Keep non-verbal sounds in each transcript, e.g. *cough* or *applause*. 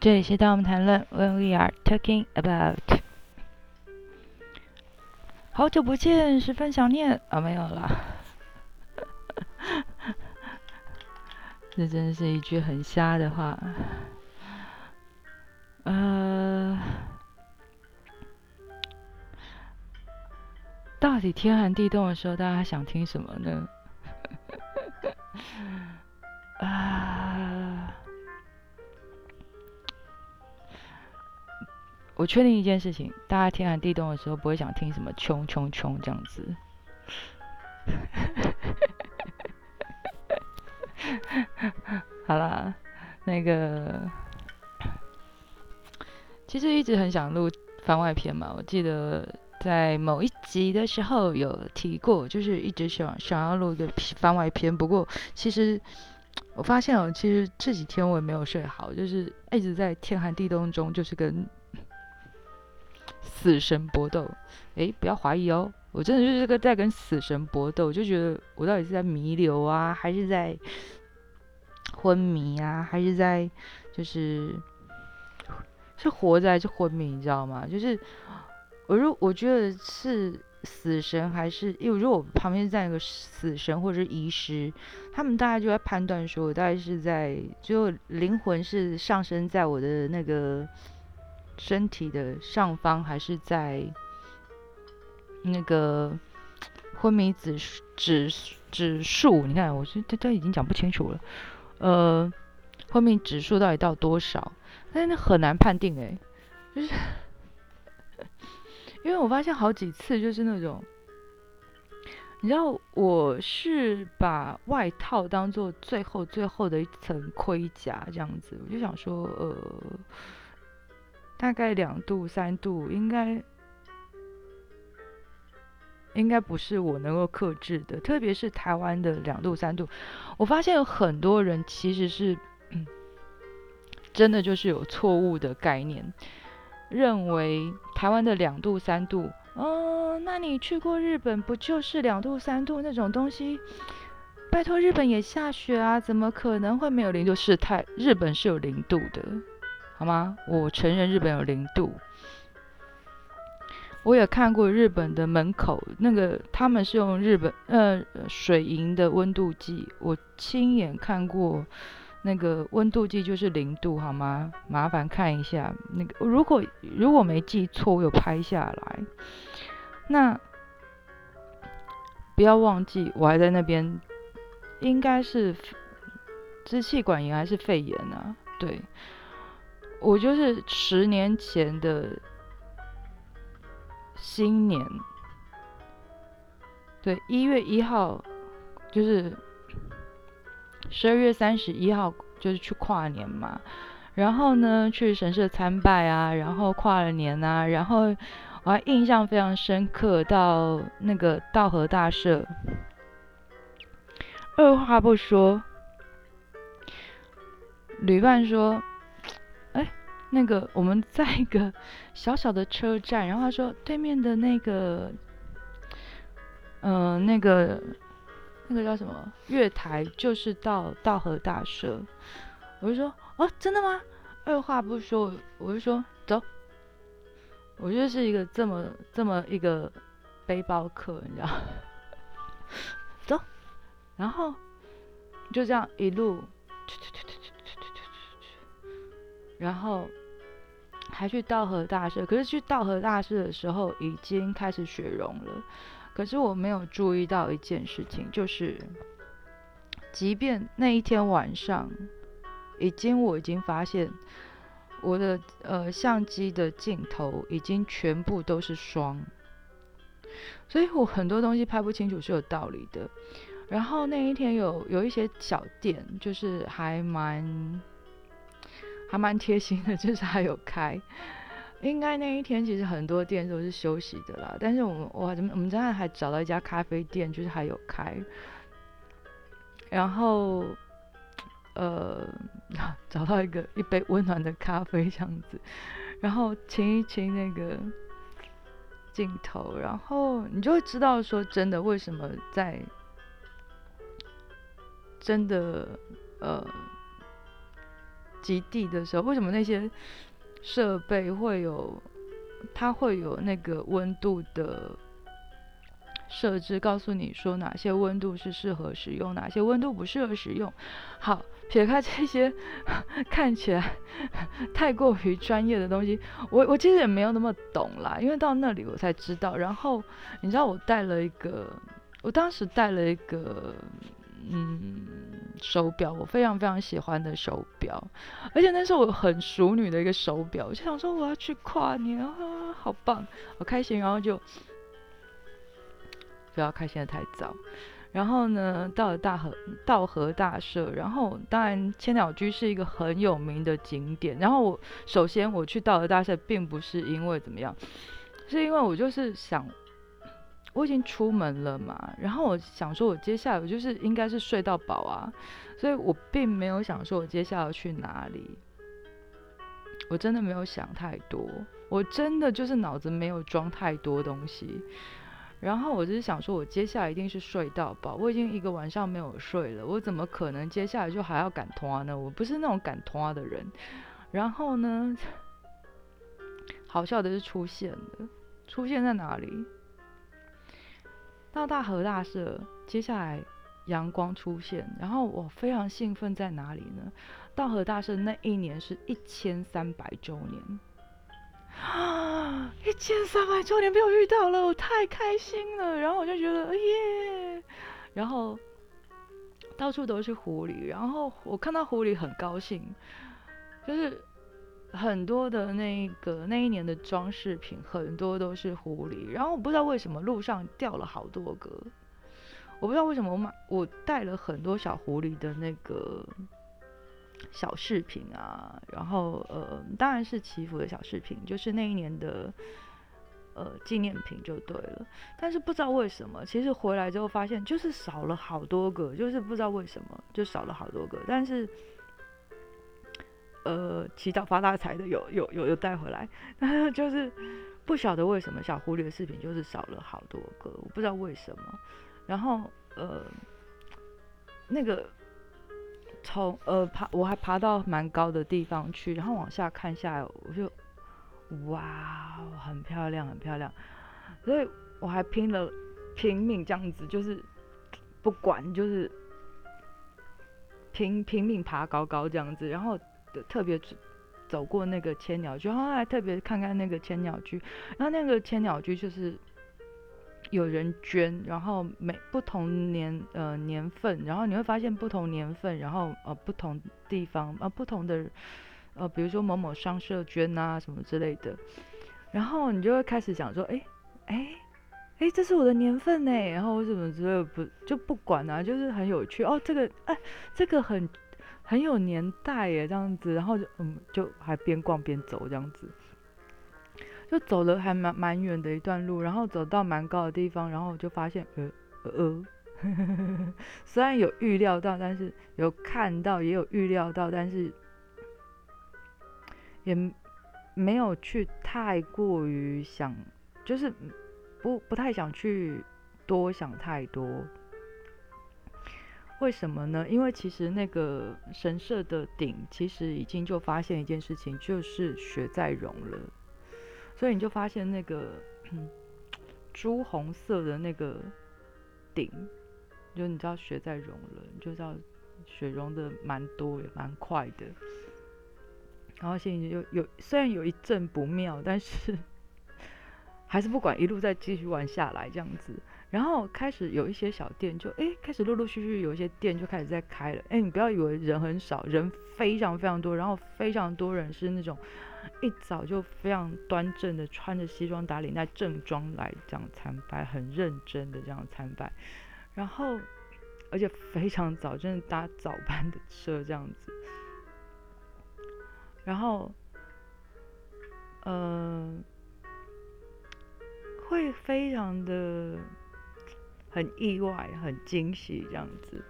这里是当我们谈论，When we are talking about。好久不见，十分想念啊，没有了。*laughs* 这真是一句很瞎的话。呃，到底天寒地冻的时候，大家想听什么呢？*laughs* 啊。我确定一件事情，大家天寒地冻的时候不会想听什么“穷穷穷”这样子。*laughs* 好啦，那个其实一直很想录番外篇嘛。我记得在某一集的时候有提过，就是一直想想要录一个番外篇。不过其实我发现哦，其实这几天我也没有睡好，就是一直在天寒地冻中，就是跟。死神搏斗，哎，不要怀疑哦，我真的就是个在跟死神搏斗，就觉得我到底是在弥留啊，还是在昏迷啊，还是在就是是活着还是昏迷，你知道吗？就是我如我觉得是死神还是因为如果旁边站一个死神或者是医师，他们大概就在判断说我大概是在就灵魂是上升在我的那个。身体的上方还是在那个昏迷指指指数？你看，我是这这已经讲不清楚了。呃，昏迷指数到底到多少？但是那很难判定哎，就是因为我发现好几次就是那种，你知道，我是把外套当做最后最后的一层盔甲这样子，我就想说，呃。大概两度三度，应该应该不是我能够克制的。特别是台湾的两度三度，我发现有很多人其实是真的就是有错误的概念，认为台湾的两度三度，哦，那你去过日本不就是两度三度那种东西？拜托，日本也下雪啊，怎么可能会没有零度？是太日本是有零度的。好吗？我承认日本有零度。我也看过日本的门口那个，他们是用日本呃水银的温度计，我亲眼看过那个温度计就是零度，好吗？麻烦看一下那个，如果如果没记错，我有拍下来。那不要忘记，我还在那边，应该是支气管炎还是肺炎啊？对。我就是十年前的新年，对，一月一号就是十二月三十一号，就是去跨年嘛。然后呢，去神社参拜啊，然后跨了年啊，然后我还印象非常深刻，到那个道和大社，二话不说，旅伴说。那个我们在一个 *laughs* 小小的车站，然后他说对面的那个，呃，那个那个叫什么月台就是到道河大社，我就说哦，真的吗？二话不说，我就说走，我觉得是一个这么这么一个背包客，你知道，*laughs* 走，然后就这样一路。然后。还去道和大社，可是去道和大社的时候已经开始雪融了。可是我没有注意到一件事情，就是即便那一天晚上，已经我已经发现我的呃相机的镜头已经全部都是霜，所以我很多东西拍不清楚是有道理的。然后那一天有有一些小店，就是还蛮。还蛮贴心的，*laughs* 就是还有开。应该那一天其实很多店都是休息的啦，但是我们我怎么我们真的还找到一家咖啡店，就是还有开。然后呃 *laughs* 找到一个一杯温暖的咖啡这样子，然后亲一亲那个镜头，然后你就会知道说真的为什么在真的呃。极地的时候，为什么那些设备会有，它会有那个温度的设置，告诉你说哪些温度是适合使用，哪些温度不适合使用。好，撇开这些 *laughs* 看起来 *laughs* 太过于专业的东西，我我其实也没有那么懂啦，因为到那里我才知道。然后你知道我带了一个，我当时带了一个。嗯，手表我非常非常喜欢的手表，而且那是我很熟女的一个手表，我就想说我要去跨年啊，好棒，好开心，然后就不要开心的太早。然后呢，到了大河道和大社，然后当然千鸟居是一个很有名的景点。然后我首先我去道和大社，并不是因为怎么样，是因为我就是想。我已经出门了嘛，然后我想说，我接下来我就是应该是睡到饱啊，所以我并没有想说我接下来要去哪里，我真的没有想太多，我真的就是脑子没有装太多东西，然后我只是想说，我接下来一定是睡到饱，我已经一个晚上没有睡了，我怎么可能接下来就还要赶拖呢？我不是那种赶拖的人，然后呢，*laughs* 好笑的是出现了，出现在哪里？到大河大社，接下来阳光出现，然后我非常兴奋，在哪里呢？道和大社那一年是一千三百周年啊！*gasps* 一千三百周年被我遇到了，我太开心了。然后我就觉得耶，然后到处都是狐狸，然后我看到狐狸很高兴，就是。很多的那个那一年的装饰品，很多都是狐狸。然后我不知道为什么路上掉了好多个，我不知道为什么我买我带了很多小狐狸的那个小饰品啊。然后呃，当然是祈福的小饰品，就是那一年的呃纪念品就对了。但是不知道为什么，其实回来之后发现就是少了好多个，就是不知道为什么就少了好多个。但是。呃，祈祷发大财的有有有有带回来，*laughs* 但是就是不晓得为什么小狐狸的视频就是少了好多个，我不知道为什么。然后呃，那个从呃爬我还爬到蛮高的地方去，然后往下看下来，我就哇，很漂亮很漂亮，所以我还拼了拼命这样子，就是不管就是拼拼命爬高高这样子，然后。特别走过那个千鸟居，然后还特别看看那个千鸟居，然后那个千鸟居就是有人捐，然后每不同年呃年份，然后你会发现不同年份，然后呃不同地方呃不同的呃比如说某某商社捐啊什么之类的，然后你就会开始想说，哎哎哎这是我的年份呢，然后什么之类不就不管啊，就是很有趣哦，这个哎这个很。很有年代耶，这样子，然后就嗯，就还边逛边走这样子，就走了还蛮蛮远的一段路，然后走到蛮高的地方，然后就发现呃呃，*laughs* 虽然有预料到，但是有看到也有预料到，但是也没有去太过于想，就是不不太想去多想太多。为什么呢？因为其实那个神社的顶，其实已经就发现一件事情，就是雪在融了。所以你就发现那个朱红色的那个顶，就你知道雪在融了，你就知道雪融的蛮多也蛮快的。然后现在有有虽然有一阵不妙，但是 *laughs* 还是不管，一路再继续玩下来这样子。然后开始有一些小店，就哎，开始陆陆续续有一些店就开始在开了。哎，你不要以为人很少，人非常非常多。然后非常多人是那种一早就非常端正的，穿着西装打领带正装来这样参拜，很认真的这样参拜。然后而且非常早，真的搭早班的车这样子。然后，嗯，会非常的。很意外，很惊喜这样子，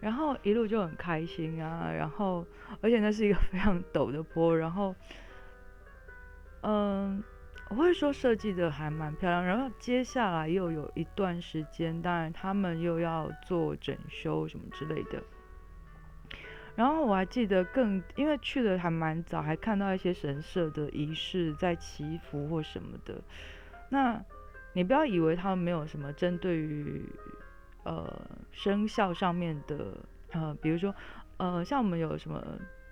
然后一路就很开心啊，然后而且那是一个非常陡的坡，然后，嗯，我会说设计的还蛮漂亮，然后接下来又有一段时间，当然他们又要做整修什么之类的，然后我还记得更，因为去的还蛮早，还看到一些神社的仪式在祈福或什么的。那你不要以为他们没有什么针对于呃生肖上面的呃，比如说呃，像我们有什么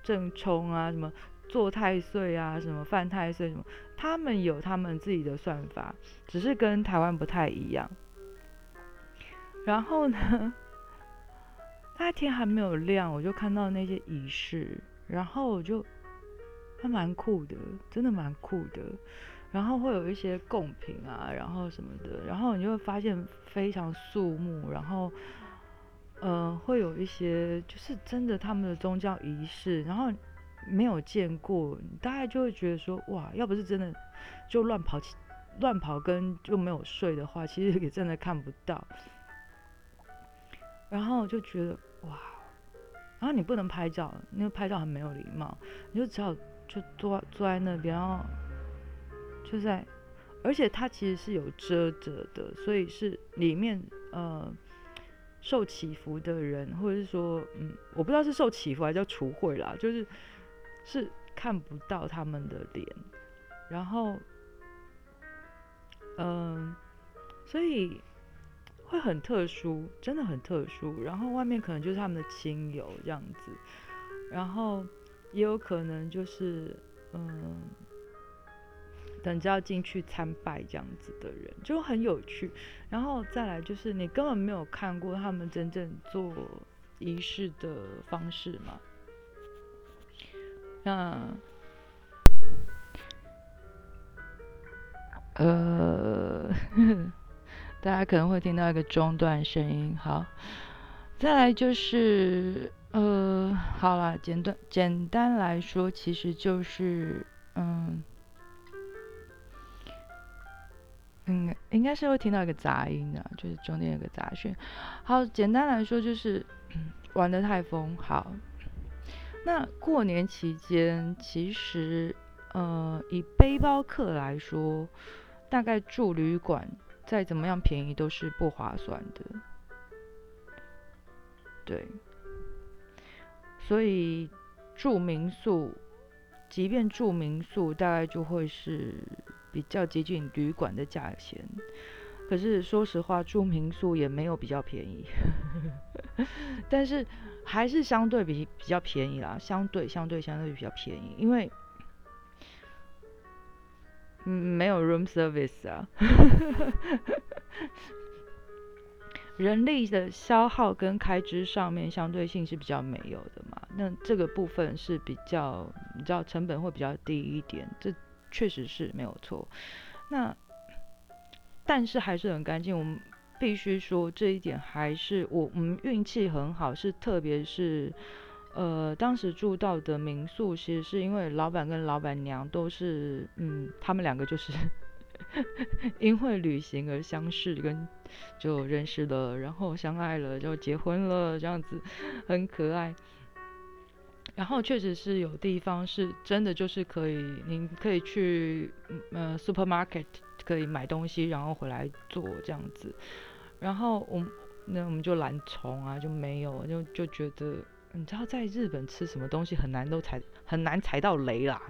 正冲啊，什么坐太岁啊，什么犯太岁什么，他们有他们自己的算法，只是跟台湾不太一样。然后呢？那天还没有亮，我就看到那些仪式，然后我就还蛮酷的，真的蛮酷的。然后会有一些贡品啊，然后什么的，然后你就会发现非常肃穆，然后呃会有一些就是真的他们的宗教仪式，然后没有见过，你大概就会觉得说哇，要不是真的就乱跑乱跑跟就没有睡的话，其实也真的看不到。然后就觉得哇，然后你不能拍照，因为拍照很没有礼貌，你就只好就坐坐在那边，然后就在，而且它其实是有遮着的，所以是里面呃受祈福的人，或者是说嗯，我不知道是受祈福还是叫除秽啦，就是是看不到他们的脸，然后嗯，所以。会很特殊，真的很特殊。然后外面可能就是他们的亲友这样子，然后也有可能就是嗯，等着要进去参拜这样子的人，就很有趣。然后再来就是你根本没有看过他们真正做仪式的方式嘛？那呃。*laughs* 大家可能会听到一个中断声音。好，再来就是，呃，好了，简短简单来说，其实就是，嗯，嗯，应该是会听到一个杂音的，就是中间有个杂讯。好，简单来说就是 *clears throat* 玩的太疯。好，那过年期间，其实，呃，以背包客来说，大概住旅馆。再怎么样便宜都是不划算的，对。所以住民宿，即便住民宿，大概就会是比较接近旅馆的价钱。可是说实话，住民宿也没有比较便宜，*laughs* 但是还是相对比比较便宜啦，相对相对相对比较便宜，因为。嗯，没有 room service 啊，*laughs* 人力的消耗跟开支上面相对性是比较没有的嘛。那这个部分是比较，你知道成本会比较低一点，这确实是没有错。那但是还是很干净，我们必须说这一点还是我我们运气很好，是特别是。呃，当时住到的民宿，其实是因为老板跟老板娘都是，嗯，他们两个就是 *laughs* 因为旅行而相识，跟就认识了，然后相爱了，就结婚了，这样子很可爱。然后确实是有地方是真的就是可以，您可以去呃 supermarket 可以买东西，然后回来做这样子。然后我那我们就懒虫啊，就没有，就就觉得。你知道在日本吃什么东西很难都踩很难踩到雷啦，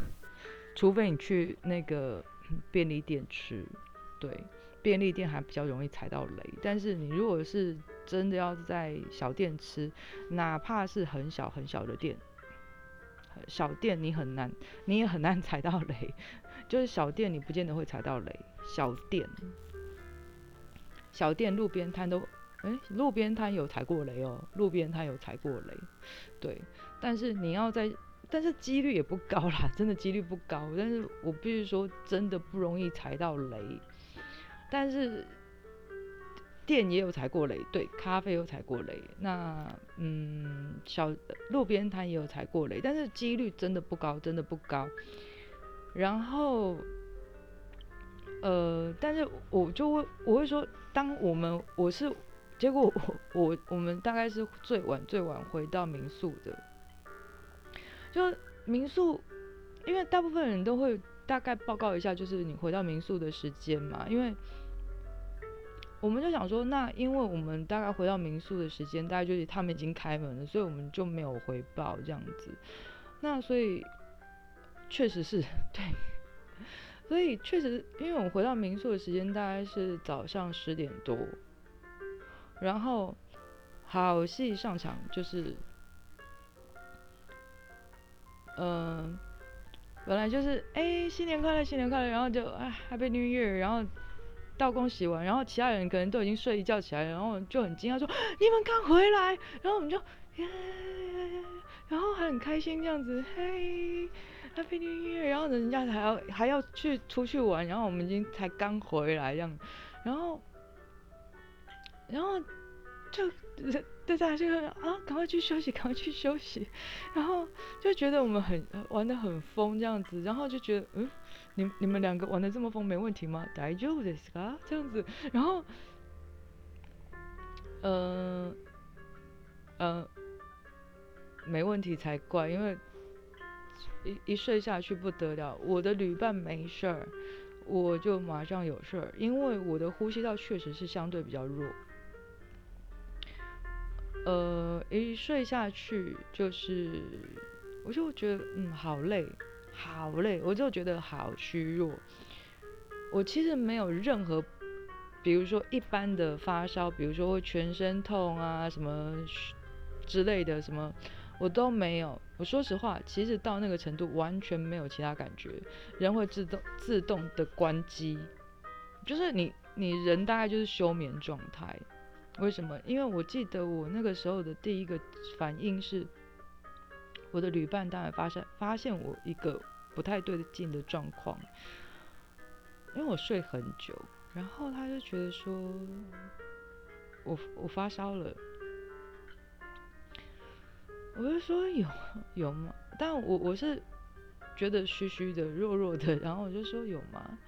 *laughs* 除非你去那个便利店吃，对，便利店还比较容易踩到雷。但是你如果是真的要在小店吃，哪怕是很小很小的店，小店你很难，你也很难踩到雷。*laughs* 就是小店你不见得会踩到雷，小店，小店路边摊都。哎，路边摊有踩过雷哦，路边摊有踩过雷，对，但是你要在，但是几率也不高啦，*laughs* 真的几率不高。但是我必须说，真的不容易踩到雷。但是店也有踩过雷，对，咖啡有踩过雷。那嗯，小路边摊也有踩过雷，但是几率真的不高，真的不高。然后，呃，但是我就会我会说，当我们我是。结果我 *laughs* 我我们大概是最晚最晚回到民宿的，就民宿，因为大部分人都会大概报告一下，就是你回到民宿的时间嘛。因为我们就想说，那因为我们大概回到民宿的时间，大概就是他们已经开门了，所以我们就没有回报这样子。那所以确实是 *laughs* 对，所以确实，因为我们回到民宿的时间大概是早上十点多，然后好戏上场就是，嗯，本来就是哎新年快乐新年快乐，然后就哎 Happy New Year，然后。道工洗完，然后其他人可能都已经睡一觉起来，然后就很惊讶说：“ *gasps* 你们刚回来。”然后我们就，然后还很开心这样子，嘿，Happy New Year！然后人家还要还要去出去玩，然后我们已经才刚回来这样，然后，然后就对大家就啊，赶快去休息，赶快去休息，然后就觉得我们很玩的很疯这样子，然后就觉得嗯。你你们两个玩的这么疯，没问题吗？大丈夫ですか？这样子，然后，呃，呃，没问题才怪，因为一一睡下去不得了。我的旅伴没事儿，我就马上有事儿，因为我的呼吸道确实是相对比较弱。呃，一睡下去就是，我就觉得嗯，好累。 好累，我就觉得好虚弱。我其实没有任何，比如说一般的发烧，比如说会全身痛啊什么之类的，什么我都没有。我说实话，其实到那个程度完全没有其他感觉，人会自动自动的关机，就是你你人大概就是休眠状态。为什么？因为我记得我那个时候的第一个反应是。我的旅伴当然发现发现我一个不太对劲的状况，因为我睡很久，然后他就觉得说，我我发烧了，我就说有有吗？但我我是觉得虚虚的、弱弱的，然后我就说有吗？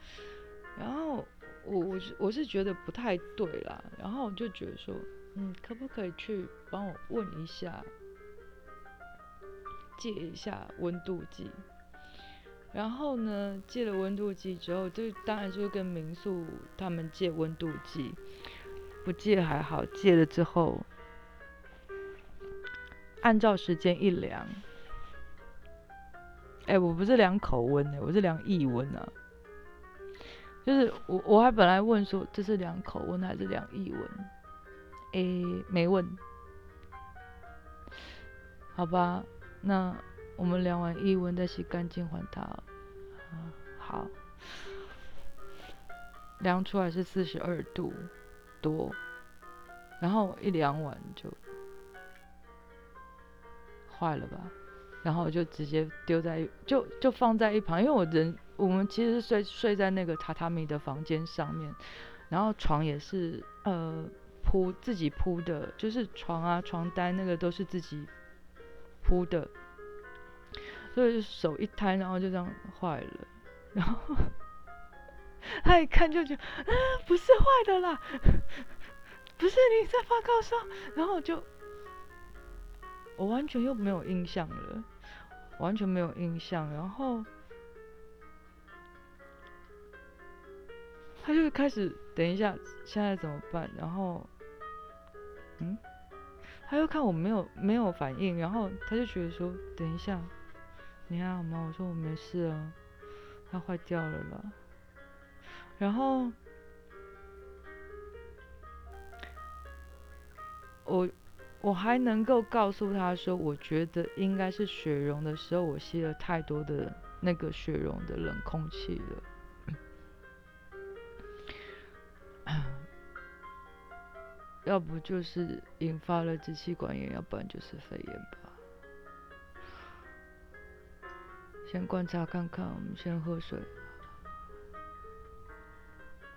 然后我我是我是觉得不太对啦，然后我就觉得说，嗯，可不可以去帮我问一下？借一下温度计，然后呢，借了温度计之后，就当然就是跟民宿他们借温度计，不借还好，借了之后，按照时间一量，哎，我不是量口温的，我是量腋温啊，就是我我还本来问说这是量口温还是量腋温，哎，没问，好吧。那我们量完腋温再洗干净还它。啊，好，量出来是四十二度多，然后一量完就坏了吧，然后就直接丢在就就放在一旁，因为我人我们其实睡睡在那个榻榻米的房间上面，然后床也是呃铺自己铺的，就是床啊床单那个都是自己。铺的，所以手一摊，然后就这样坏了。然后 *laughs* 他一看就觉得，啊，不是坏的啦，不是你在发高烧。然后就我完全又没有印象了，完全没有印象。然后他就开始，等一下，现在怎么办？然后，嗯。他又看我没有没有反应，然后他就觉得说：“等一下，你还好吗？”我说：“我没事啊，它坏掉了啦。”然后我我还能够告诉他说：“我觉得应该是雪融的时候，我吸了太多的那个雪融的冷空气了。*coughs* ”要不就是引发了支气管炎，要不然就是肺炎吧。先观察看看，我们先喝水。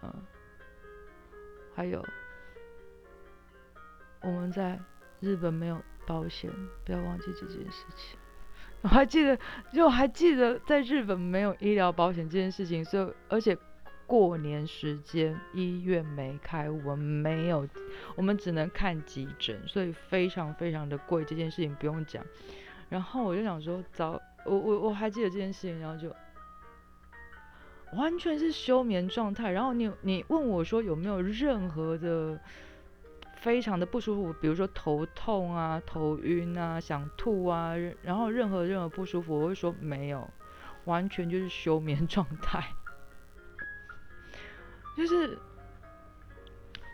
嗯，还有，我们在日本没有保险，不要忘记这件事情。我还记得，就还记得在日本没有医疗保险这件事情，所以而且。过年时间医院没开，我们没有，我们只能看急诊，所以非常非常的贵。这件事情不用讲。然后我就想说，早我我我还记得这件事情，然后就完全是休眠状态。然后你你问我说有没有任何的非常的不舒服，比如说头痛啊、头晕啊、想吐啊，然后任何任何不舒服，我会说没有，完全就是休眠 *laughs* 状态，就是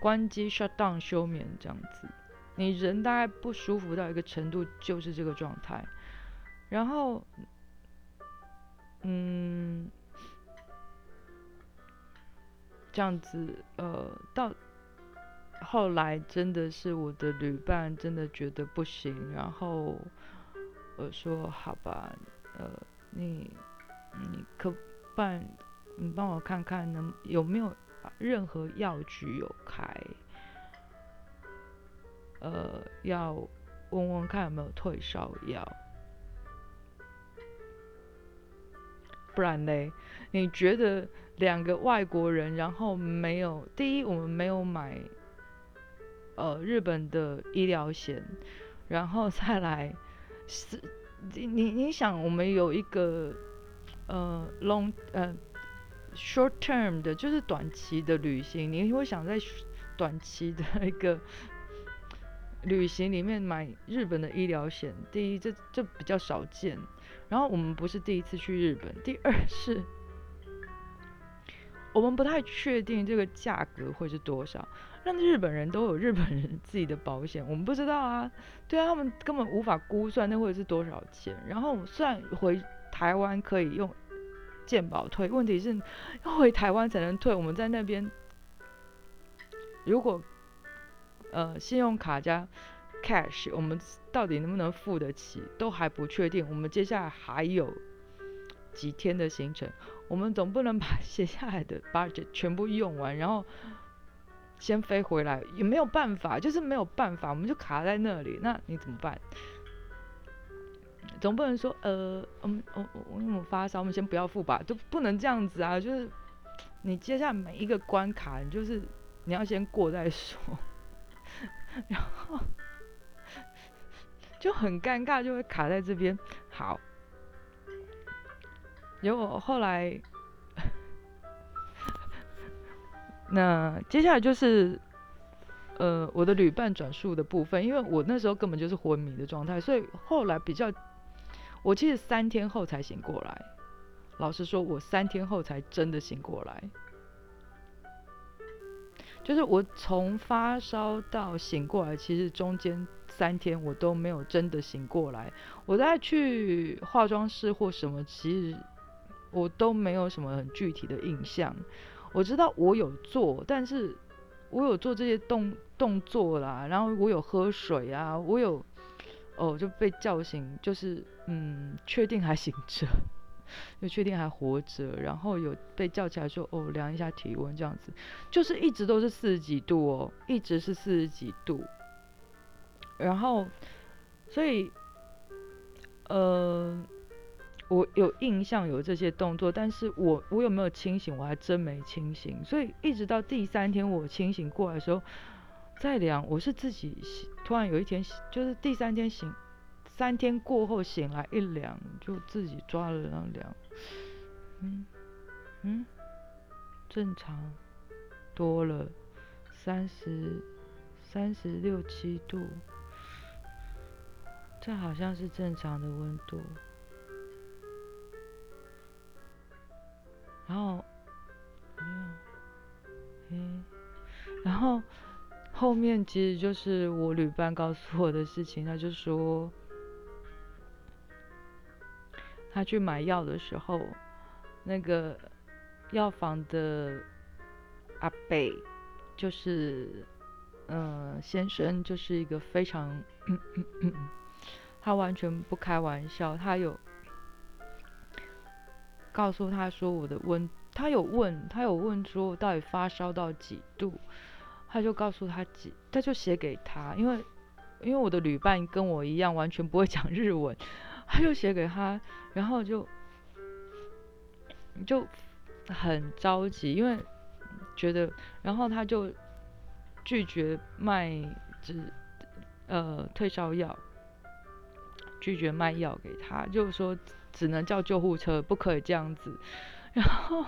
关机 shut down 休眠这样子。你人大概不舒服到一个程度，就是这个状态。然后，嗯，这样子，呃，到后来真的是我的旅伴真的觉得不行，然后我说好吧，呃，你你可办你帮我看看能有没有任何药局有开。呃，要问问看有没有退烧药，不然嘞？你觉得两个外国人，然后没有第一，我们没有买呃日本的医疗险，然后再来是，你你想，我们有一个呃 long 呃 short term 的，就是短期的旅行，你会想在短期的一个。旅行里面买日本的医疗险，第一这这比较少见，然后我们不是第一次去日本，第二是，我们不太确定这个价格会是多少。让日本人都有日本人自己的保险，我们不知道啊，对啊，他们根本无法估算那会是多少钱。然后虽然回台湾可以用健保退，问题是要回台湾才能退，我们在那边如果。呃，信用卡加 cash，我们到底能不能付得起，都还不确定。我们接下来还有几天的行程，我们总不能把 *laughs* 写下来的 budget 全部用完，然后先飞回来，也没有办法，就是没有办法，我们就卡在那里。那你怎么办？总不能说，呃，我们我我我发烧，我们先不要付吧，就不能这样子啊！就是你接下来每一个关卡，你就是你要先过再说。*laughs* 然后就很尴尬，就会卡在这边。好，结果后来，那接下来就是呃我的旅伴转述的部分，因为我那时候根本就是昏迷的状态，所以后来比较，我其实三天后才醒过来。老实说，我三天后才真的醒过来。就是我从发烧到醒过来，其实中间三天我都没有真的醒过来。我在去化妆室或什么，其实我都没有什么很具体的印象。我知道我有做，但是我有做这些动动作啦，然后我有喝水啊，我有哦就被叫醒，就是嗯，确定还醒着。*laughs* 就确定还活着，然后有被叫起来说哦，量一下体温这样子，就是一直都是四十几度哦，一直是四十几度。然后，所以，呃，我有印象有这些动作，但是我我有没有清醒，我还真没清醒。所以一直到第三天我清醒过来的时候，再量，我是自己突然有一天就是第三天醒。三天过后醒来一量，就自己抓了那量，嗯嗯，正常多了三十三十六七度，这好像是正常的温度。然后，嗯，然后后面其实就是我旅伴告诉我的事情，他就说。他去买药的时候，那个药房的阿贝，就是嗯先生，就是一个非常，*clears throat* 他完全不开玩笑。他有告诉他说我的温，他有问他有问说到底发烧到几度，他就告诉他几，他就写给他，因为因为我的旅伴跟我一样完全不会讲日文。他就写给他，然后就就很着急，因为觉得，然后他就拒绝卖只呃退烧药，拒绝卖药给他，就说只能叫救护车，不可以这样子。然后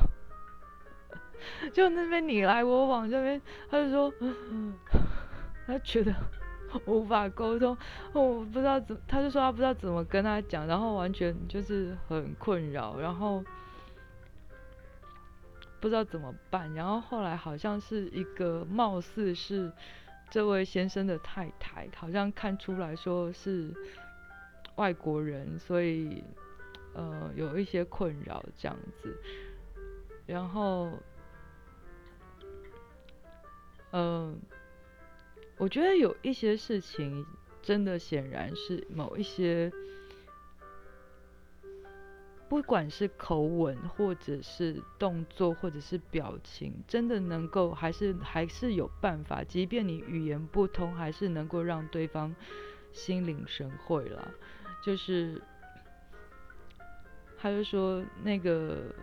就那边你来我往这边，他就说，*laughs* 他觉得 *laughs* 无法沟通，我不知道怎，他就说他不知道怎么跟他讲，然后完全就是很困扰，然后不知道怎么办，然后后来好像是一个貌似是这位先生的太太，好像看出来说是外国人，所以呃有一些困扰这样子，然后。嗯，我觉得有一些事情真的显然是某一些，不管是口吻，或者是动作，或者是表情，真的能够还是还是有办法，即便你语言不通，还是能够让对方心领神会了。就是，他就说那个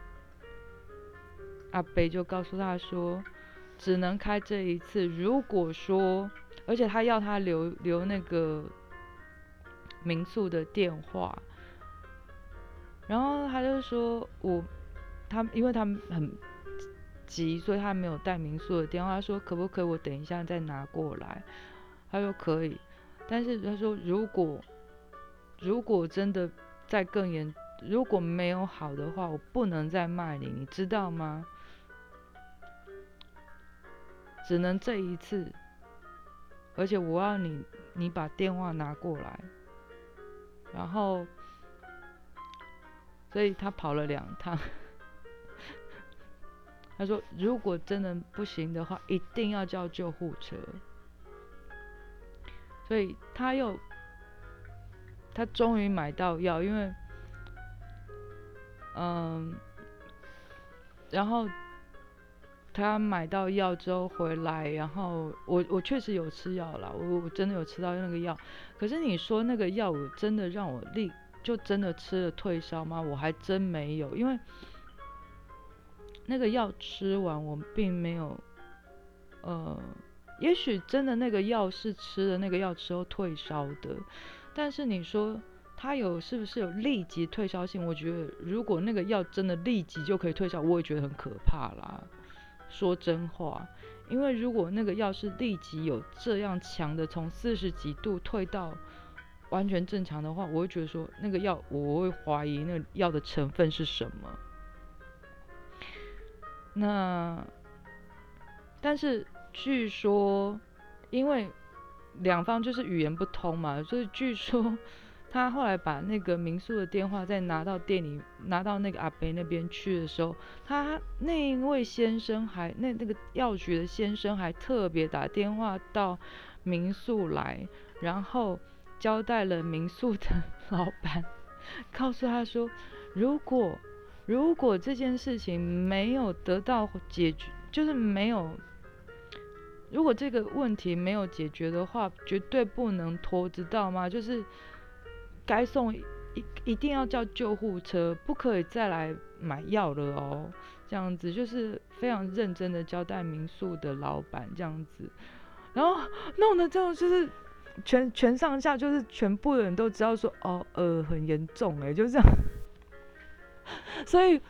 阿北就告诉他说。只能开这一次。如果说，而且他要他留留那个民宿的电话，然后他就说我他因为他很急，所以他没有带民宿的电话。他说可不可以我等一下再拿过来？他说可以，但是他说如果如果真的再更严，如果没有好的话，我不能再卖你，你知道吗？只能这一次，而且我要你，你把电话拿过来，然后，所以他跑了两趟。*laughs* 他说，如果真的不行的话，一定要叫救护车。所以他又，他终于买到药，因为，嗯，然后。他买到药之后回来，然后我我确实有吃药了，我我真的有吃到那个药。可是你说那个药真的让我立就真的吃了退烧吗？我还真没有，因为那个药吃完我并没有，呃，也许真的那个药是吃了那个药之后退烧的，但是你说它有是不是有立即退烧性？我觉得如果那个药真的立即就可以退烧，我也觉得很可怕啦。说真话，因为如果那个药是立即有这样强的，从四十几度退到完全正常的话，我会觉得说那个药，我会怀疑那个药的成分是什么。那但是据说，因为两方就是语言不通嘛，所以据说。他后来把那个民宿的电话再拿到店里，拿到那个阿北那边去的时候，他那位先生还那那个药局的先生还特别打电话到民宿来，然后交代了民宿的 *laughs* 老板，告诉他说，如果如果这件事情没有得到解决，就是没有，如果这个问题没有解决的话，绝对不能拖，知道吗？就是。该送一一定要叫救护车，不可以再来买药了哦。这样子就是非常认真的交代民宿的老板这样子，然后弄得这种就是全全上下就是全部的人都知道说哦呃很严重哎就这样，*laughs* 所以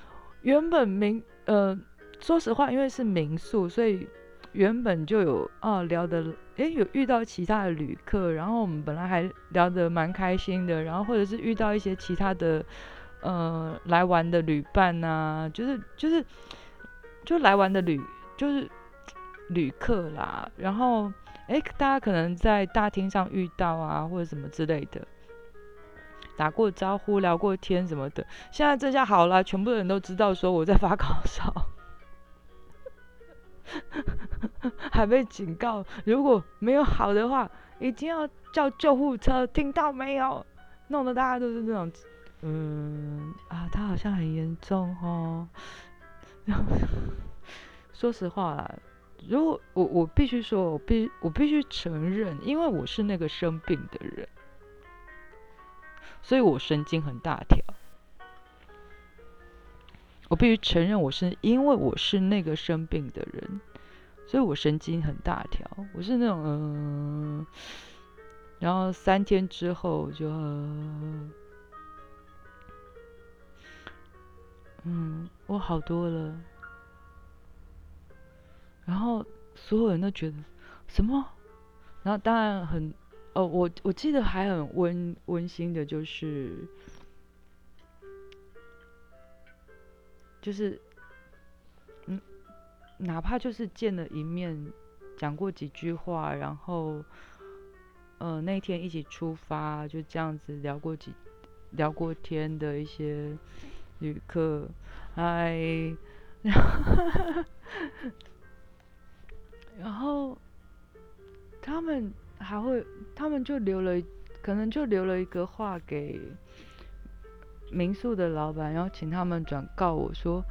原本民呃说实话因为是民宿，所以原本就有啊聊的。诶，有遇到其他的旅客，然后我们本来还聊得蛮开心的，然后或者是遇到一些其他的，呃，来玩的旅伴呐，就是就是就来玩的旅就是旅客啦，然后诶，大家可能在大厅上遇到啊，或者什么之类的，打过招呼、聊过天什么的。现在这下好了，全部人都知道说我在发高烧。*laughs* 还被警告，如果没有好的话，一定要叫救护车，听到没有？弄得大家都是那种，嗯啊，他好像很严重哦。*laughs* 说实话啦，如果我我必须说，我必我必须承认，因为我是那个生病的人，所以我神经很大条。我必须承认，我是因为我是那个生病的人，所以我神经很大条。我是那种嗯，然后三天之后就嗯，我好多了。然后所有人都觉得什么？然后当然很哦，我我记得还很温温馨的，就是就是嗯，哪怕就是见了一面，讲过几句话，然后呃那天一起出发，就这样子聊过几聊过天的一些旅客，嗨。然后他们还会，他们就留了，可能就留了一个话给民宿的老板，然后请他们转告我说，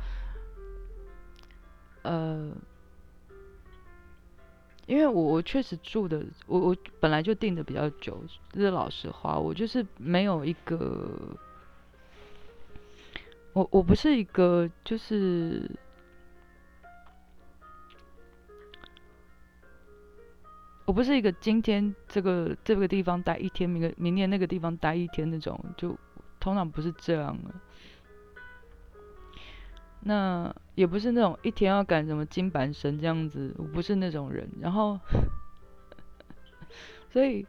呃，因为我我确实住的，我我本来就订的比较久，这是老实话，我就是没有一个。我我不是一个，就是我不是一个今天这个这个地方待一天，明个明年那个地方待一天那种，就通常不是这样的。那也不是那种一天要赶什么金板神这样子，我不是那种人。然后，*laughs* 所以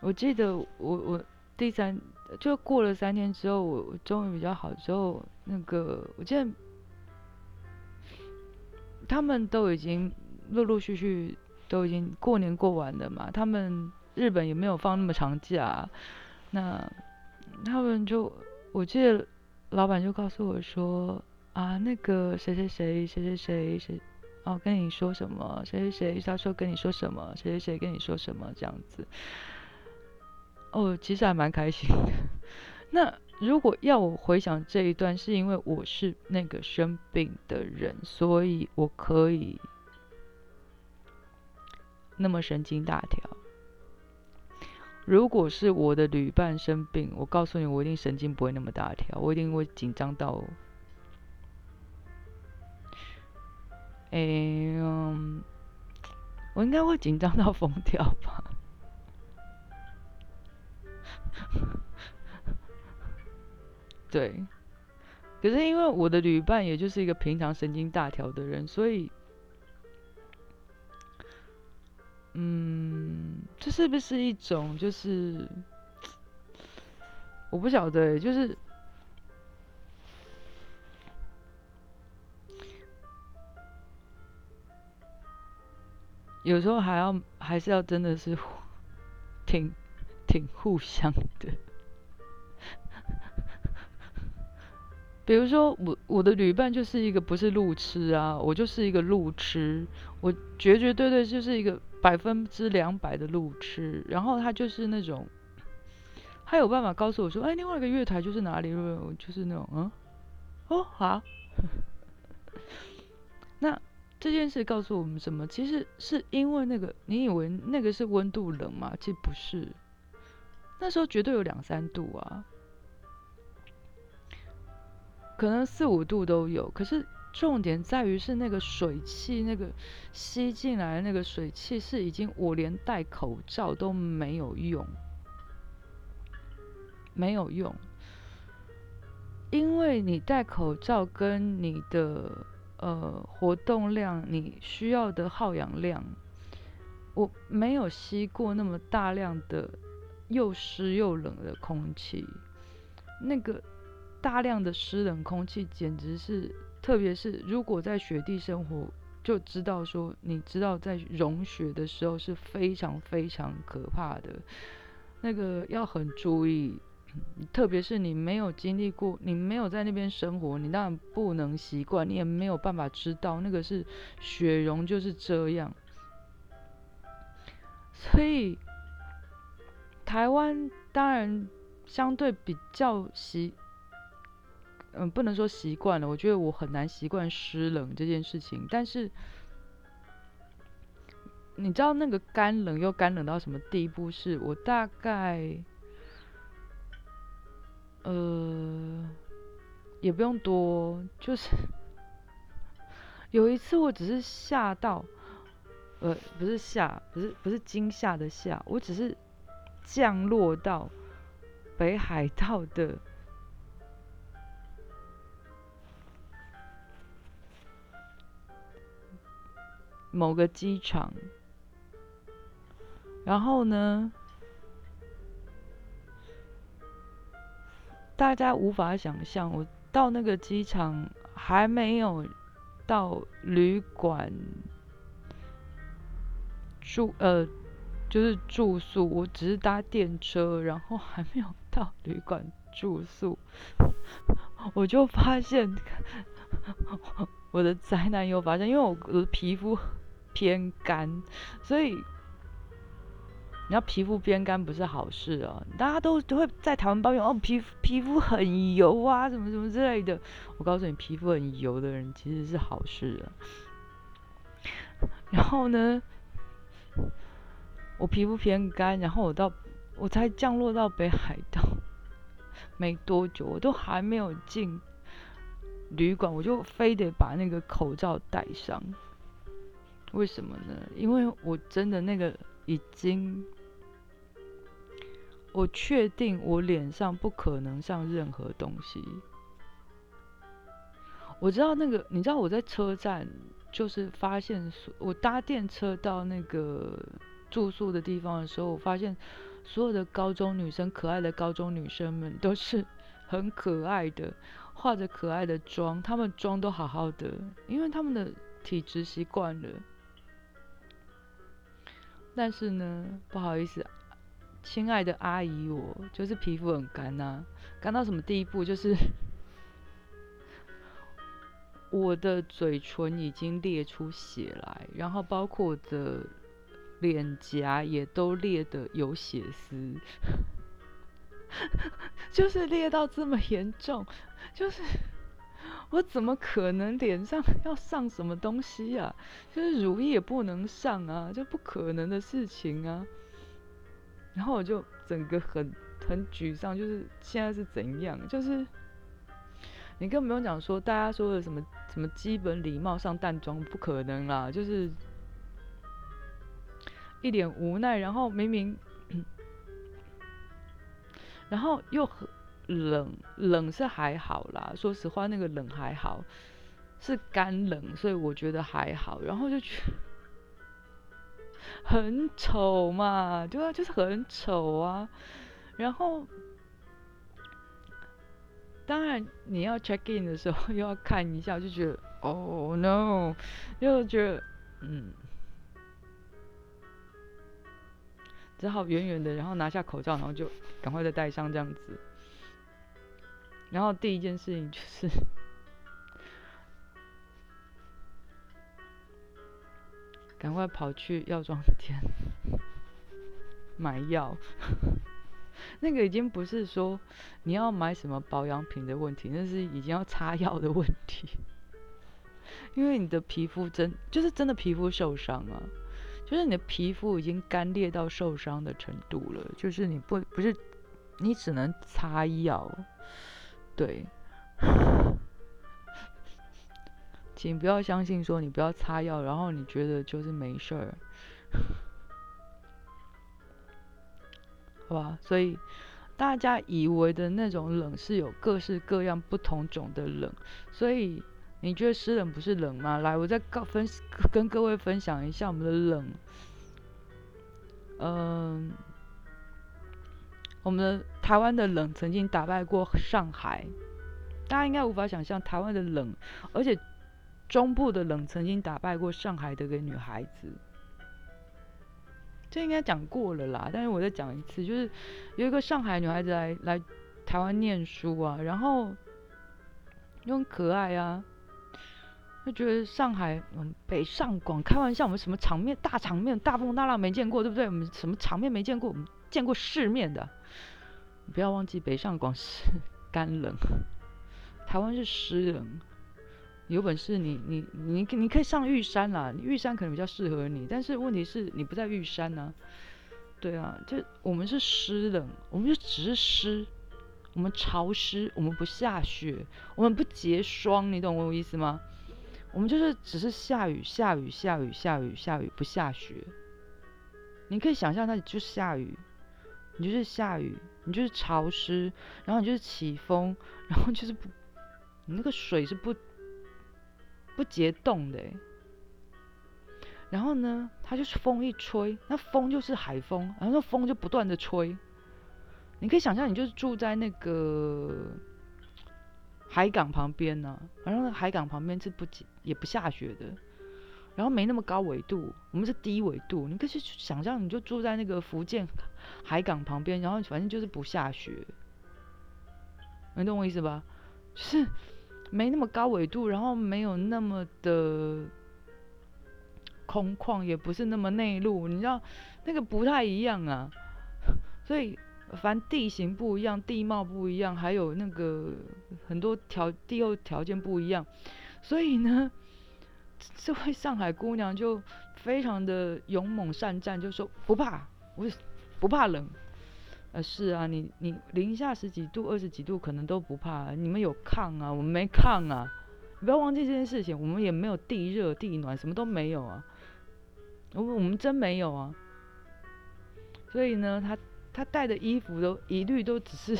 我记得我我第三。就过了三天之后，我终于比较好之后，那个我记得他们都已经陆陆续续都已经过年过完了嘛，他们日本也没有放那么长假，那他们就我记得老板就告诉我说啊，那个谁谁谁谁谁谁谁哦跟你说什么，谁谁谁他说跟你说什么，谁谁谁跟你说什么这样子。哦，其实还蛮开心的。*laughs* 那如果要我回想这一段，是因为我是那个生病的人，所以我可以那么神经大条。如果是我的旅伴生病，我告诉你，我一定神经不会那么大条，我一定会紧张到，哎，我应该会紧张到疯掉吧。*laughs* 对，可是因为我的旅伴也就是一个平常神经大条的人，所以，嗯，是不是一种就是，我不晓得，就是有时候还要还是要真的是挺。挺互相的，比如说我我的旅伴就是一个不是路痴啊，我就是一个路痴，我绝绝对对就是一个百分之两百的路痴，然后他就是那种，他有办法告诉我说，哎，另外一个月台就是哪里，就是那种，嗯，哦好，那这件事告诉我们什么？其实是因为那个，你以为那个是温度冷吗？其实不是。那时候绝对有两三度啊，可能四五度都有。可是重点在于是那个水汽，那个吸进来的那个水汽是已经我连戴口罩都没有用，没有用，因为你戴口罩跟你的呃活动量，你需要的耗氧量，我没有吸过那么大量的。又湿又冷的空气，那个大量的湿冷空气简直是，特别是如果在雪地生活，就知道说，你知道在融雪的时候是非常非常可怕的，那个要很注意，特别是你没有经历过，你没有在那边生活，你当然不能习惯，你也没有办法知道那个是雪融就是这样，所以。台湾当然相对比较习，嗯，不能说习惯了。我觉得我很难习惯湿冷这件事情。但是你知道那个干冷又干冷到什么地步？是我大概，呃，也不用多，就是有一次我只是吓到，呃，不是吓，不是不是惊吓的吓，我只是。降落到北海道的某个机场，然后呢，大家无法想象，我到那个机场还没有到旅馆住，呃，就是住宿，我只是搭电车，然后还没有到旅馆住宿，*laughs* 我就发现。*laughs* 我的宅男又发现，因为我的皮肤偏干，所以你要皮肤偏干不是好事啊！大家都都会在台湾抱怨哦，皮肤皮肤很油啊，什么什么之类的。我告诉你，皮肤很油的人其实是好事啊。然后呢，我皮肤偏干，然后我到我才降落到北海道没多久，我都还没有进。旅馆，我就非得把那个口罩戴上，为什么呢？因为我真的那个已经，我确定我脸上不可能上任何东西。我知道那个，你知道我在车站，就是发现我搭电车到那个住宿的地方的时候，我发现所有的高中女生，可爱的高中女生们都是很可爱的。化着可爱的妆，她们妆都好好的，因为她们的体质习惯了。但是呢，不好意思，亲爱的阿姨，我就是皮肤很干呐，干到什么地步？就是 *laughs* 我的嘴唇已经裂出血来，然后包括我的脸颊也都裂的有血丝。*laughs* 就是裂到这么严重，就是我怎么可能脸上 *laughs* 要上什么东西呀？就是乳液也不能上啊，这不可能的事情啊。然后我就整个很很沮丧，就是现在是怎样？就是你更不用讲说大家说的什么什么基本礼貌上淡妆不可能啦，就是一脸无奈，然后明明。*clears throat* 然后又很冷，冷是还好啦。说实话，那个冷还好，是干冷，所以我觉得还好。然后就觉得很丑嘛，对啊，就是很丑啊。然后当然你要 check in 的时候 *laughs* 又要看一下，就觉得 Oh no，又觉得嗯。只好远远的，然后拿下口罩，然后就赶快再戴上这样子。然后第一件事情就是 *laughs* 赶快跑去药妆店 *laughs* 买药。那个已经不是说你要买什么保养品的问题，那是已经要擦药的问题。因为你的皮肤真就是真的皮肤受伤啊。就是你的皮肤已经干裂到受伤的程度了，就是你不不是，你只能擦药，对，请不要相信说你不要擦药，然后你觉得就是没事儿，好吧？所以大家以为的那种冷是有各式各样不同种的冷，所以。你觉得湿冷不是冷吗？来，我再告分跟各位分享一下我们的冷。嗯，我们的台湾的冷曾经打败过上海，大家应该无法想象台湾的冷，而且中部的冷曾经打败过上海的一个女孩子。这应该讲过了啦，但是我再讲一次，就是有一个上海女孩子来来台湾念书啊，然后又很可爱啊。就觉得上海，嗯，北上广，开玩笑，我们什么场面、大场面、大风大浪没见过，对不对？我们什么场面没见过？我们见过世面的。不要忘记，北上广是干冷，*laughs* 台湾是湿冷。有本事你你你你可以上玉山啦，玉山可能比较适合你，但是问题是你不在玉山呢。对啊，就我们是湿冷，我们就只是湿，我们潮湿，我们不下雪，我们不结霜，你懂我意思吗？我们就是只是下雨，下雨，下雨，下雨，下雨，不下雪。你可以想象，那就下雨，你就是下雨，你就是潮湿，然后你就是起风，然后就是不，你那个水是不不结冻的。然后呢，它就是风一吹，那风就是海风，然后那风就不断的吹。你可以想象，你就是住在那个海港旁边呢，然后海港旁边是不也不下雪的，然后没那么高纬度，我们是低纬度。你可以去想象，你就住在那个福建海港旁边，然后反正就是不下雪，你懂我意思吧？是没那么高纬度，然后没有那么的空旷，也不是那么内陆，你知道那个不太一样啊，*laughs* 所以。反正地形不一样，地貌不一样，还有那个很多条地候条件不一样，所以呢，*laughs* 这位上海姑娘就非常的勇猛善战，就说不怕，我不怕冷。呃，是啊，你你零下十几度、二十几度可能都不怕，你们有炕啊，我们没炕啊，你不要忘记这件事情，我们也没有地热地暖，什么都没有啊，我我们真没有啊，所以呢，他。他带的衣服都一律都只是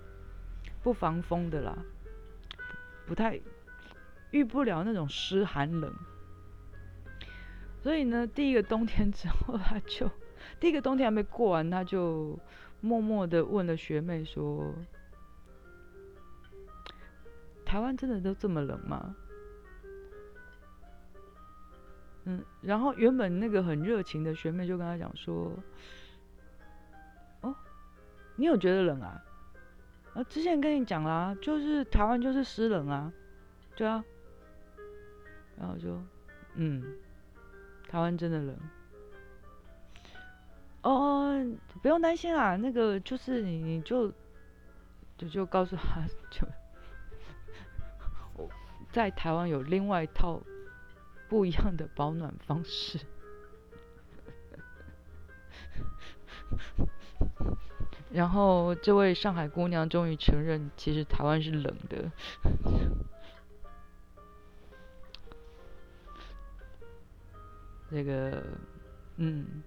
*laughs* 不防风的啦，不太遇不了那种湿寒冷。所以呢，第一个冬天之后，他就第一个冬天还没过完，他就默默的问了学妹说：“台湾真的都这么冷吗？”嗯，然后原本那个很热情的学妹就跟他讲说。哦你有觉得冷啊？啊，之前跟你讲啦，就是台湾就是湿冷啊，对啊。然后就，嗯，台湾真的冷。哦，不用担心啊，那个就是你你就就就告诉他，就在台湾有另外一套不一样的保暖方式。然后，这位上海姑娘终于承认，其实台湾是冷的。那个，嗯，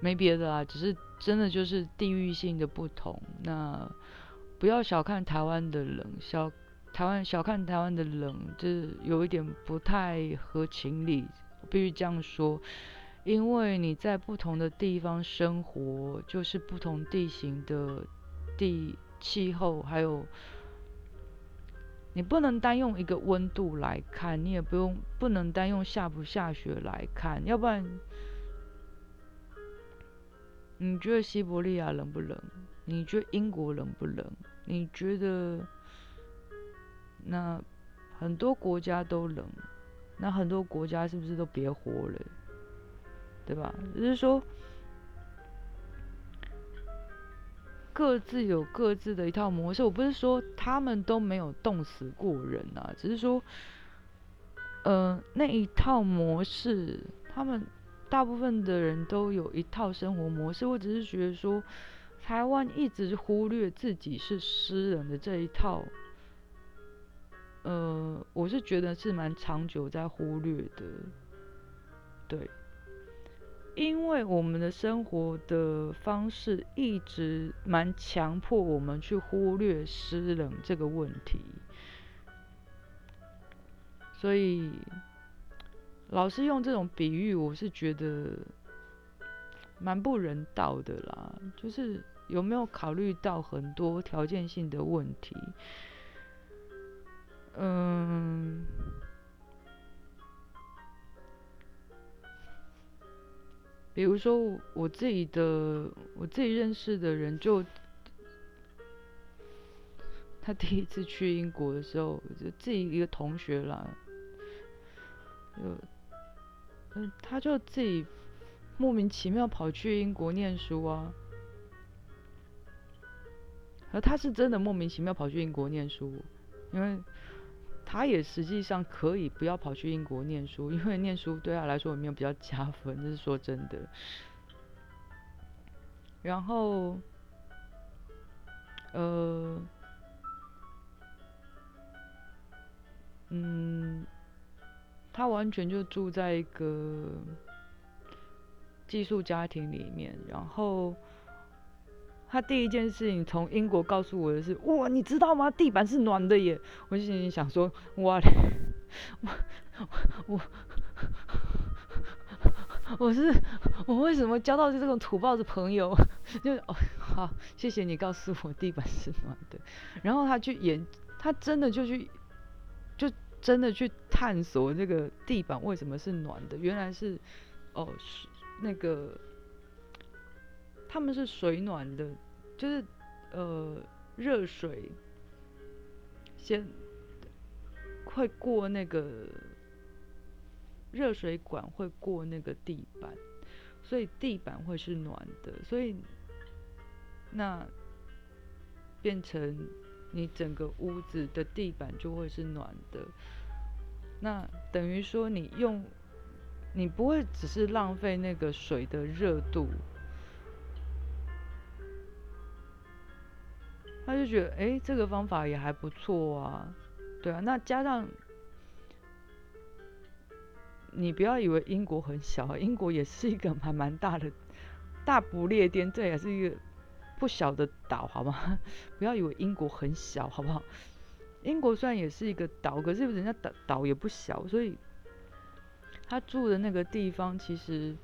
没别的啊，只是真的就是地域性的不同。那不要小看台湾的冷，小台湾小看台湾的冷，这有一点不太合情理，必须这样说。因为你在不同的地方生活，就是不同地形的地气候，还有你不能单用一个温度来看，你也不用不能单用下不下雪来看，要不然你觉得西伯利亚冷不冷？你觉得英国冷不冷？你觉得那很多国家都冷，那很多国家是不是都别活了？对吧？只是说，各自有各自的一套模式。我不是说他们都没有冻死过人啊，只是说，呃，那一套模式，他们大部分的人都有一套生活模式。我只是觉得说，台湾一直忽略自己是诗人的这一套，呃，我是觉得是蛮长久在忽略的，对。因为我们的生活的方式一直蛮强迫我们去忽略湿冷这个问题，所以老师用这种比喻，我是觉得蛮不人道的啦。就是有没有考虑到很多条件性的问题？嗯。比如说我自己的，我自己认识的人，就他第一次去英国的时候，就自己一个同学啦，就嗯，他就自己莫名其妙跑去英国念书啊，而他是真的莫名其妙跑去英国念书，因为。他也实际上可以不要跑去英国念书，因为念书对他来说也没有比较加分，这是说真的。然后，呃，嗯，他完全就住在一个寄宿家庭里面，然后。他第一件事情从英国告诉我的是，哇，你知道吗？地板是暖的耶！我就心里想说，哇，我我我是我为什么交到这种土包子朋友？*laughs* 就哦好，谢谢你告诉我地板是暖的。然后他去研，他真的就去，就真的去探索这个地板为什么是暖的。原来是哦是那个他们是水暖的，就是呃热水先。会过那个热水管，会过那个地板，所以地板会是暖的，所以那变成你整个屋子的地板就会是暖的。那等于说你用，你不会只是浪费那个水的热度。他就觉得，哎，这个方法也还不错啊。对啊，那加上你不要以为英国很小，英国也是一个还蛮大的，大不列颠这也是一个不小的岛，好吗？*laughs* 不要以为英国很小，好不好？英国虽然也是一个岛，可是人家岛岛也不小，所以他住的那个地方其实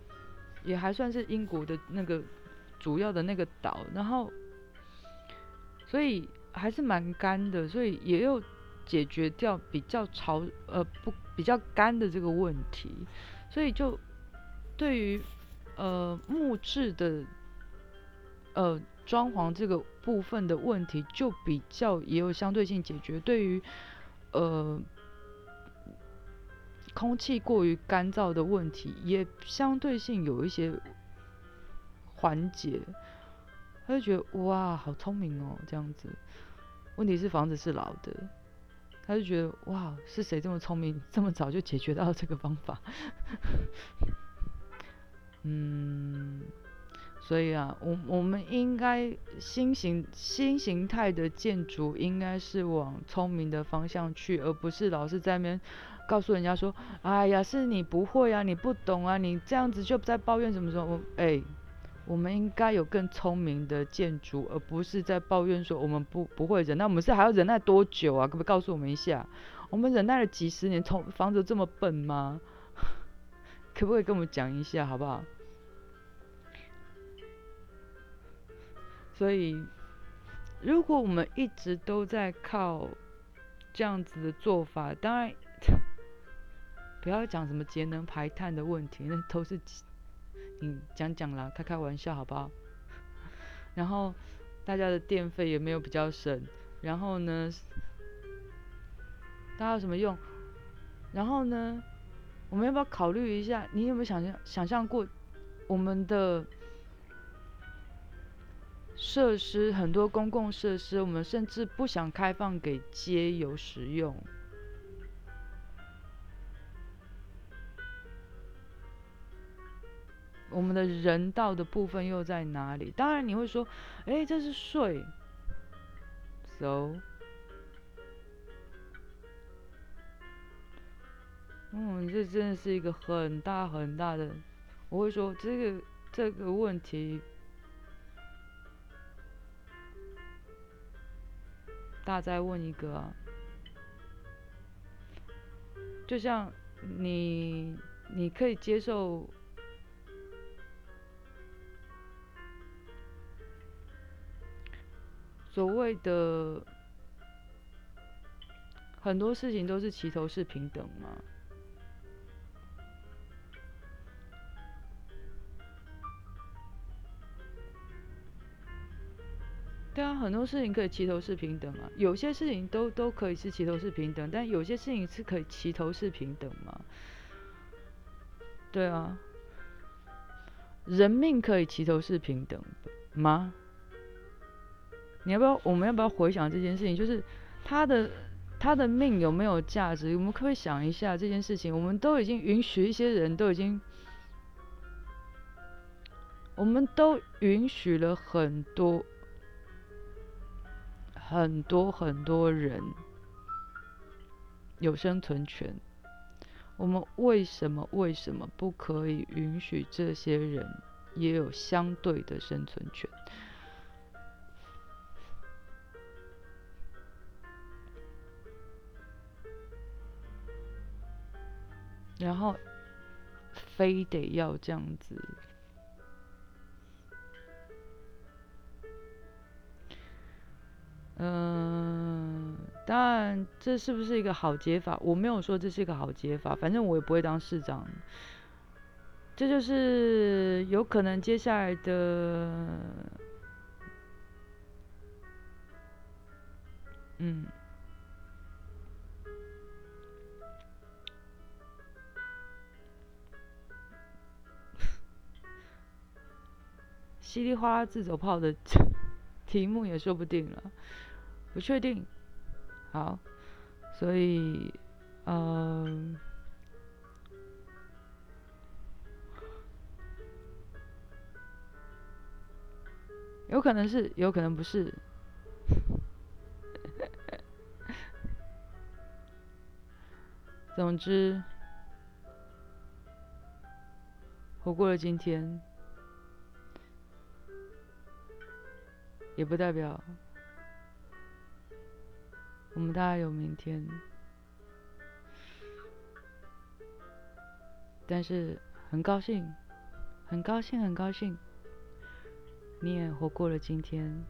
也还算是英国的那个主要的那个岛，然后所以还是蛮干的，所以也有。解决掉比较潮呃不比较干的这个问题，所以就对于呃木质的呃装潢这个部分的问题，就比较也有相对性解决。对于呃空气过于干燥的问题，也相对性有一些缓解。他就觉得哇，好聪明哦，这样子。问题是房子是老的。他就觉得哇，是谁这么聪明，这么早就解决到这个方法？*laughs* 嗯，所以啊，我我们应该新型新形态的建筑应该是往聪明的方向去，而不是老是在那边告诉人家说，哎呀，是你不会啊，你不懂啊，你这样子就在抱怨什么什么，哎。我们应该有更聪明的建筑，而不是在抱怨说我们不不会忍耐。我们是还要忍耐多久啊？可不可以告诉我们一下？我们忍耐了几十年，从房子这么笨吗？*laughs* 可不可以跟我们讲一下，好不好？所以，如果我们一直都在靠这样子的做法，当然 *laughs* 不要讲什么节能排碳的问题，那都是。你讲讲啦，开开玩笑好不好？*laughs* 然后大家的电费也没有比较省，然后呢，大家有什么用？然后呢，我们要不要考虑一下？你有没有想象想象过我们的设施很多公共设施，我们甚至不想开放给街友使用。我们的人道的部分又在哪里？当然你会说，哎，这是税，so，嗯，这真的是一个很大很大的，我会说这个这个问题，大再问一个，就像你你可以接受。所谓的很多事情都是齐头是平等吗？对啊，很多事情可以齐头是平等啊。有些事情都都可以是齐头是平等，但有些事情是可以齐头是平等吗？对啊，人命可以齐头是平等吗？你要不要？我们要不要回想这件事情？就是他的他的命有没有价值？我们可不可以想一下这件事情？我们都已经允许一些人都已经，我们都允许了很多很多很多人有生存权。我们为什么为什么不可以允许这些人也有相对的生存权？然后非得要这样子。嗯，当然，这是不是一个好解法？我没有说这是一个好解法，反正我也不会当市长。这就是有可能接下来的，嗯，稀里哗啦自走炮的 *laughs* 题目也说不定了。不确定，好，所以，嗯，有可能是，有可能不是。*laughs* 总之，活过了今天，也不代表。我们大家有明天，但是很高兴，很高兴，很高兴，你也活过了今天，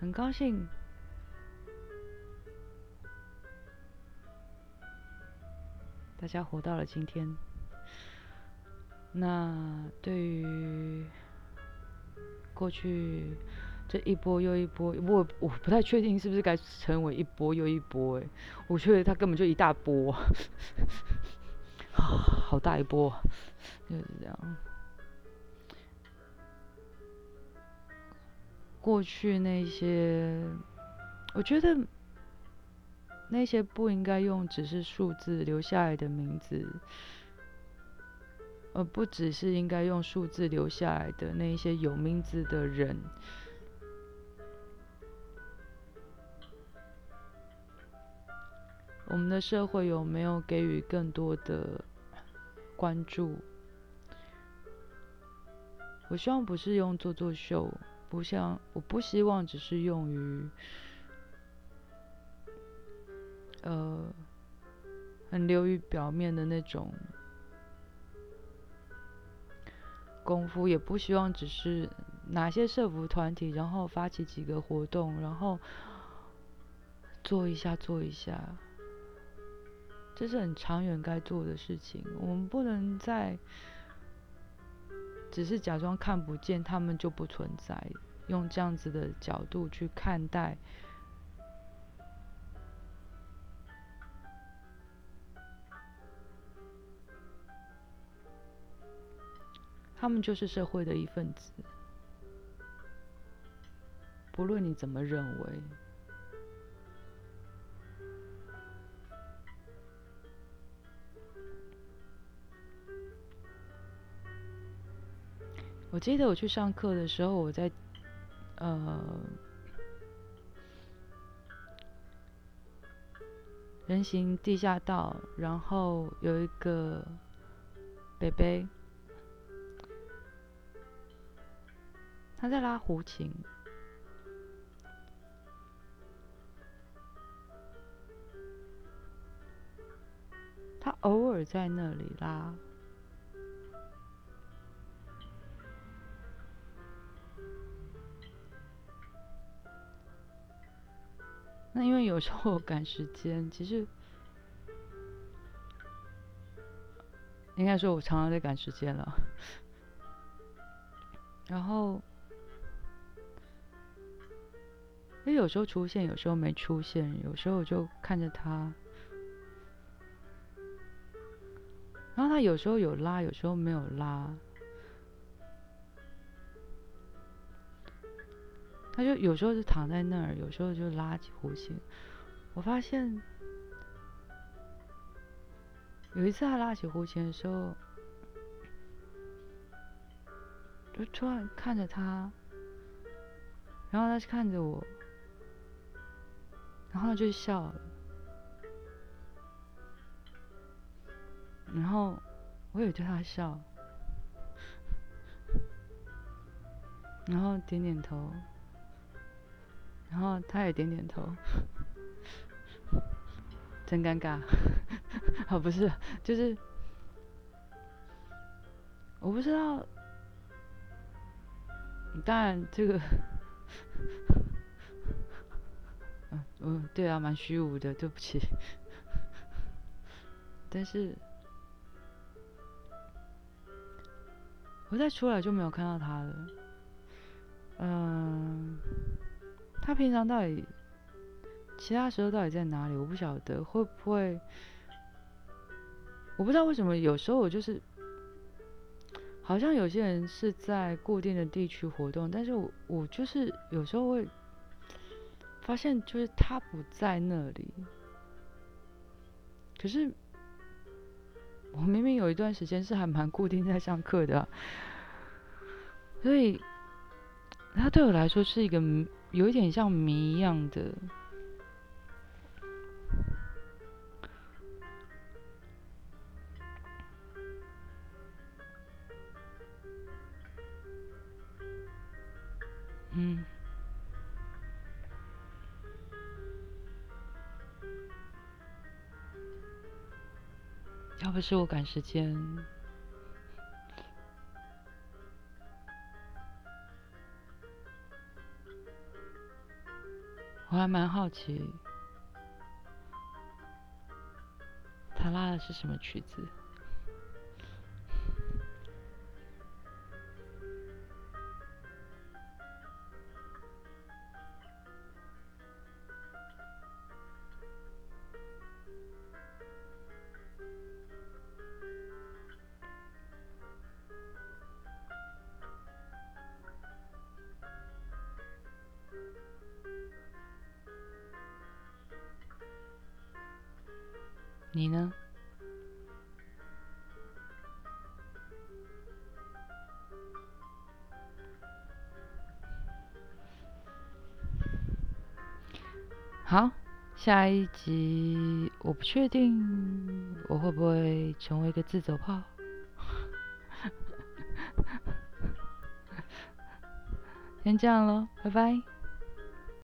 很高兴，大家活到了今天。那对于过去。这一波又一波，我我不太确定是不是该成为一波又一波哎，我觉得它根本就一大波，*laughs* 好大一波，就是这样。过去那些，我觉得那些不应该用只是数字留下来的名字，而不只是应该用数字留下来的那一些有名字的人。我们的社会有没有给予更多的关注？我希望不是用做做秀，不像我不希望只是用于呃很流于表面的那种功夫，也不希望只是哪些社服团体，然后发起几个活动，然后做一下做一下。这是很长远该做的事情，我们不能再只是假装看不见，他们就不存在，用这样子的角度去看待，他们就是社会的一份子，不论你怎么认为。我记得我去上课的时候，我在呃人行地下道，然后有一个北北，他在拉胡琴，他偶尔在那里拉。那因为有时候赶时间，其实应该说我常常在赶时间了。*laughs* 然后，因为有时候出现，有时候没出现，有时候就看着他，然后他有时候有拉，有时候没有拉。他就有时候就躺在那儿，有时候就拉起呼吸。我发现有一次他拉起呼吸的时候，就突然看着他，然后他是看着我，然后就笑了，然后我也对他笑，然后点点头。然后他也点点头，真尴尬。啊，*laughs* 不是，就是我不知道。当然，这个，嗯，对啊，蛮虚无的，对不起。*laughs* 但是，我再出来就没有看到他了。嗯，他平常到底其他时候到底在哪里？我不晓得，会不会？我不知道为什么有时候我就是。好像有些人是在固定的地区活动，但是我我就是有时候会发现，就是他不在那里。可是我明明有一段时间是还蛮固定在上课的，所以他对我来说是一个有一点像谜一样的。嗯，不是我赶时间，我还蛮好奇，他拉的是什么曲子。下一集我不确定我会不会成为一个自走炮。*laughs* 先这样喽，拜拜。